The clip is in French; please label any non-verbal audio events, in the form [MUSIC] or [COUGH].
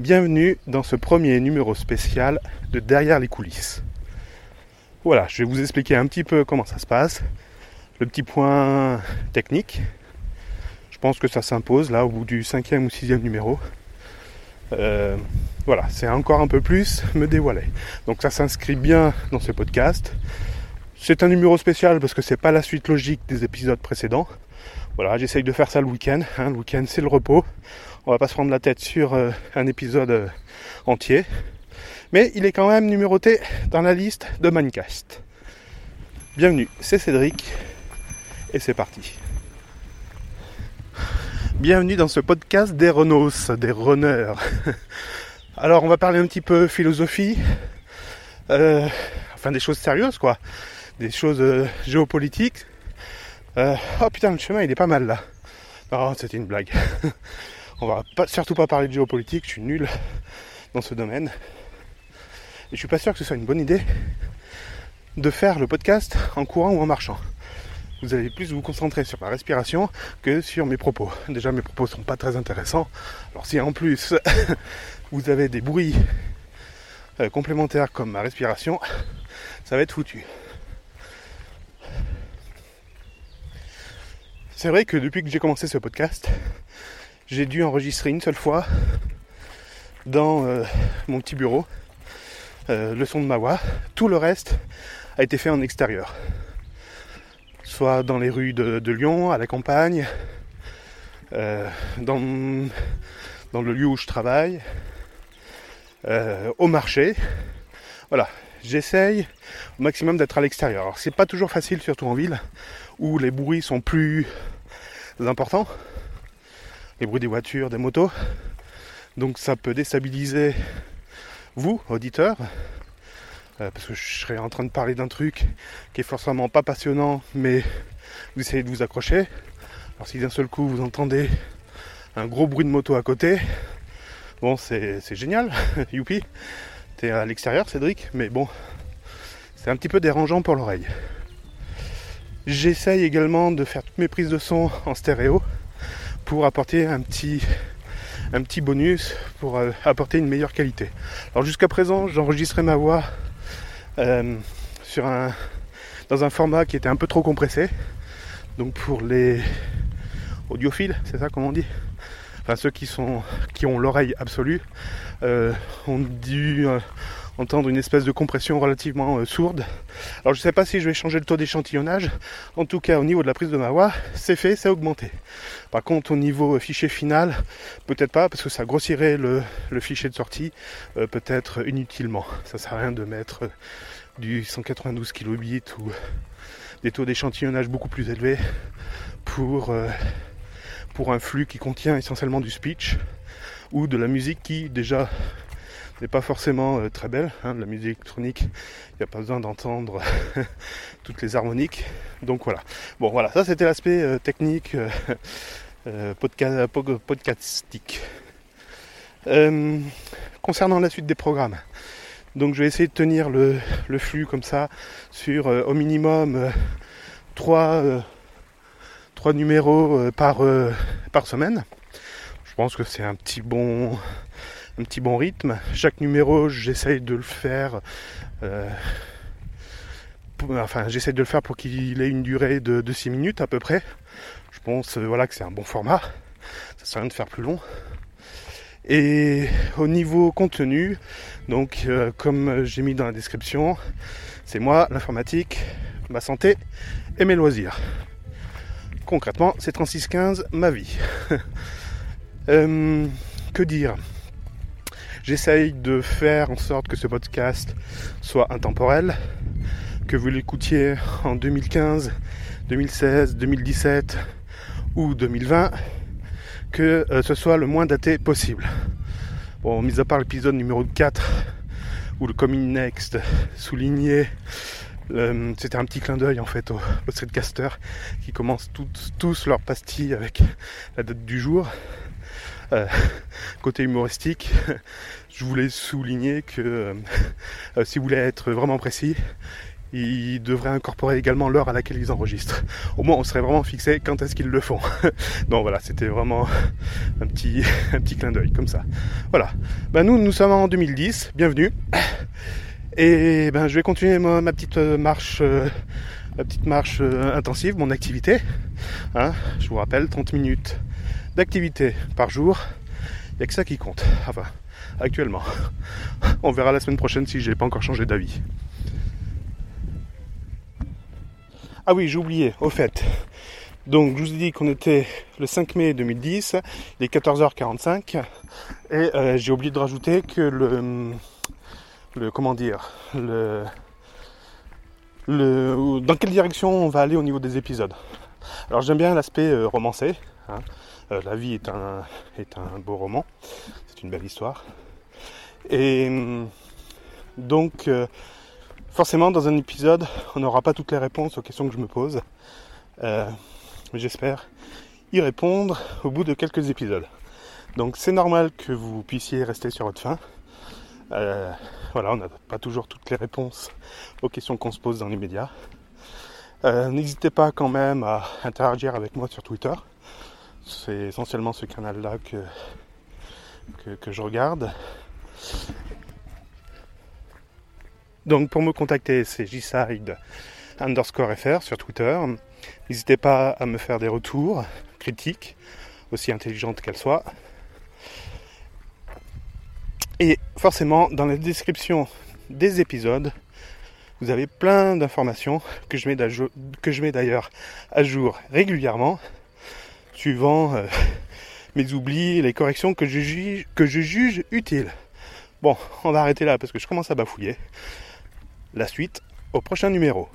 Bienvenue dans ce premier numéro spécial de Derrière les coulisses. Voilà, je vais vous expliquer un petit peu comment ça se passe. Le petit point technique. Je pense que ça s'impose là au bout du cinquième ou sixième numéro. Euh, voilà, c'est encore un peu plus me dévoiler. Donc ça s'inscrit bien dans ce podcast. C'est un numéro spécial parce que c'est pas la suite logique des épisodes précédents. Voilà, j'essaye de faire ça le week-end. Hein. Le week-end, c'est le repos. On va pas se prendre la tête sur euh, un épisode euh, entier. Mais il est quand même numéroté dans la liste de Minecast. Bienvenue, c'est Cédric. Et c'est parti. Bienvenue dans ce podcast des Renos, des runners. [LAUGHS] Alors on va parler un petit peu philosophie. Euh, enfin des choses sérieuses quoi. Des choses géopolitiques euh, oh putain, le chemin il est pas mal là. Non, c'était une blague. [LAUGHS] On va pas, surtout pas parler de géopolitique, je suis nul dans ce domaine. Et je suis pas sûr que ce soit une bonne idée de faire le podcast en courant ou en marchant. Vous allez plus vous concentrer sur ma respiration que sur mes propos. Déjà mes propos sont pas très intéressants. Alors si en plus [LAUGHS] vous avez des bruits euh, complémentaires comme ma respiration, ça va être foutu. C'est vrai que depuis que j'ai commencé ce podcast, j'ai dû enregistrer une seule fois dans euh, mon petit bureau euh, le son de ma voix. Tout le reste a été fait en extérieur. Soit dans les rues de, Lyon, à la campagne, euh, dans, dans, le lieu où je travaille, au marché. Voilà, j'essaye au maximum d'être à l'extérieur. Alors c'est pas toujours facile, surtout en ville, où les bruits sont plus importants. Les bruits des voitures, des motos. Donc ça peut déstabiliser vous, auditeurs, euh, parce que je serais en train de parler d'un truc qui est forcément pas passionnant, mais vous essayez de vous accrocher. Alors si d'un seul coup vous entendez un gros bruit de moto à côté, bon c'est génial, [LAUGHS] youpi. À l'extérieur Cédric, mais bon, c'est un petit peu dérangeant pour l'oreille. J'essaye également de faire toutes mes prises de son en stéréo pour apporter un petit, un petit bonus, pour euh, apporter une meilleure qualité. Alors jusqu'à présent, j'enregistrais ma voix euh, sur un, dans un format qui était un peu trop compressé. Donc pour les audiophiles, c'est ça comme on dit? Ceux qui, sont, qui ont l'oreille absolue, euh, ont dû entendre une espèce de compression relativement euh, sourde. Alors je ne sais pas si je vais changer le taux d'échantillonnage. En tout cas au niveau de la prise de ma voix, c'est fait, c'est augmenté. Par contre au niveau euh, fichier final, peut-être pas parce que ça grossirait le, fichier de sortie, euh, peut-être inutilement. Ça sert à rien de mettre du 192 kilobits ou des taux d'échantillonnage beaucoup plus élevés pour, pour un flux qui contient essentiellement du speech ou de la musique qui déjà n'est pas forcément euh, très belle. Hein, la musique électronique, il n'y a pas besoin d'entendre [LAUGHS] toutes les harmoniques. Donc voilà. Bon voilà, ça c'était l'aspect euh, technique euh, [LAUGHS] podcastique. concernant la suite des programmes, donc je vais essayer de tenir le, flux comme ça sur au minimum 3, numéros par, par semaine. Je pense que c'est un petit bon un petit bon rythme. Chaque numéro, j'essaye de le faire. Euh, enfin, j'essaye de le faire pour qu'il ait une durée de, 6 minutes à peu près. Je pense euh, voilà, que c'est un bon format. Ça sert à rien de faire plus long. Et au niveau contenu, donc euh, comme j'ai mis dans la description, c'est moi, l'informatique, ma santé et mes loisirs. Concrètement, c'est 3615 ma vie. [LAUGHS] que dire? J'essaye de faire en sorte que ce podcast soit intemporel, que vous l'écoutiez en 2015, 2016, 2017 ou 2020, que euh, ce soit le moins daté possible. Bon, mis à part l'épisode numéro 4 où le Coming Next soulignait euh, c'était un petit clin d'œil en fait aux, streetcasters qui commencent tous leurs pastilles avec la date du jour. Euh, côté humoristique, je voulais souligner que euh, si vous voulez être vraiment précis, ils devraient incorporer également l'heure à laquelle ils enregistrent. Au moins, on serait vraiment fixé quand est-ce qu'ils le font. [LAUGHS] Donc voilà, c'était vraiment un petit, un petit clin d'œil comme ça. Voilà. Ben, nous, nous sommes en 2010. Bienvenue. Et ben, je vais continuer ma, petite euh, marche, euh, ma petite marche euh, intensive, mon activité. Hein, je vous rappelle, 30 minutes d'activité par jour. Il n'y a que ça qui compte. Enfin, actuellement. On verra la semaine prochaine si j'ai pas encore changé d'avis. Ah oui, j'ai oublié, au fait. Donc je vous ai dit qu'on était le 5 mai 2010, il est 14h45, et euh, j'ai oublié de rajouter que le, le comment dire, le, le, dans quelle direction on va aller au niveau des épisodes? Alors j'aime bien l'aspect euh, romancé. Hein. Euh, la vie est un, est un beau roman, c'est une belle histoire. Et donc Forcément, dans un épisode, on n'aura pas toutes les réponses aux questions que je me pose. Euh, mais j'espère y répondre au bout de quelques épisodes. Donc c'est normal que vous puissiez rester sur votre faim. Voilà, on n'a pas toujours toutes les réponses aux questions qu'on se pose dans les médias. Euh, n'hésitez pas quand même à interagir avec moi sur Twitter. C'est essentiellement ce canal-là que, que je regarde. Donc pour me contacter, c'est jside underscore fr sur Twitter. N'hésitez pas à me faire des retours, critiques, aussi intelligentes qu'elles soient. Et forcément, dans la description des épisodes, vous avez plein d'informations que je mets d'ailleurs à jour régulièrement, suivant euh, mes oublis les corrections que je, que je juge utiles. Bon, on va arrêter là parce que je commence à bafouiller. La suite au prochain numéro.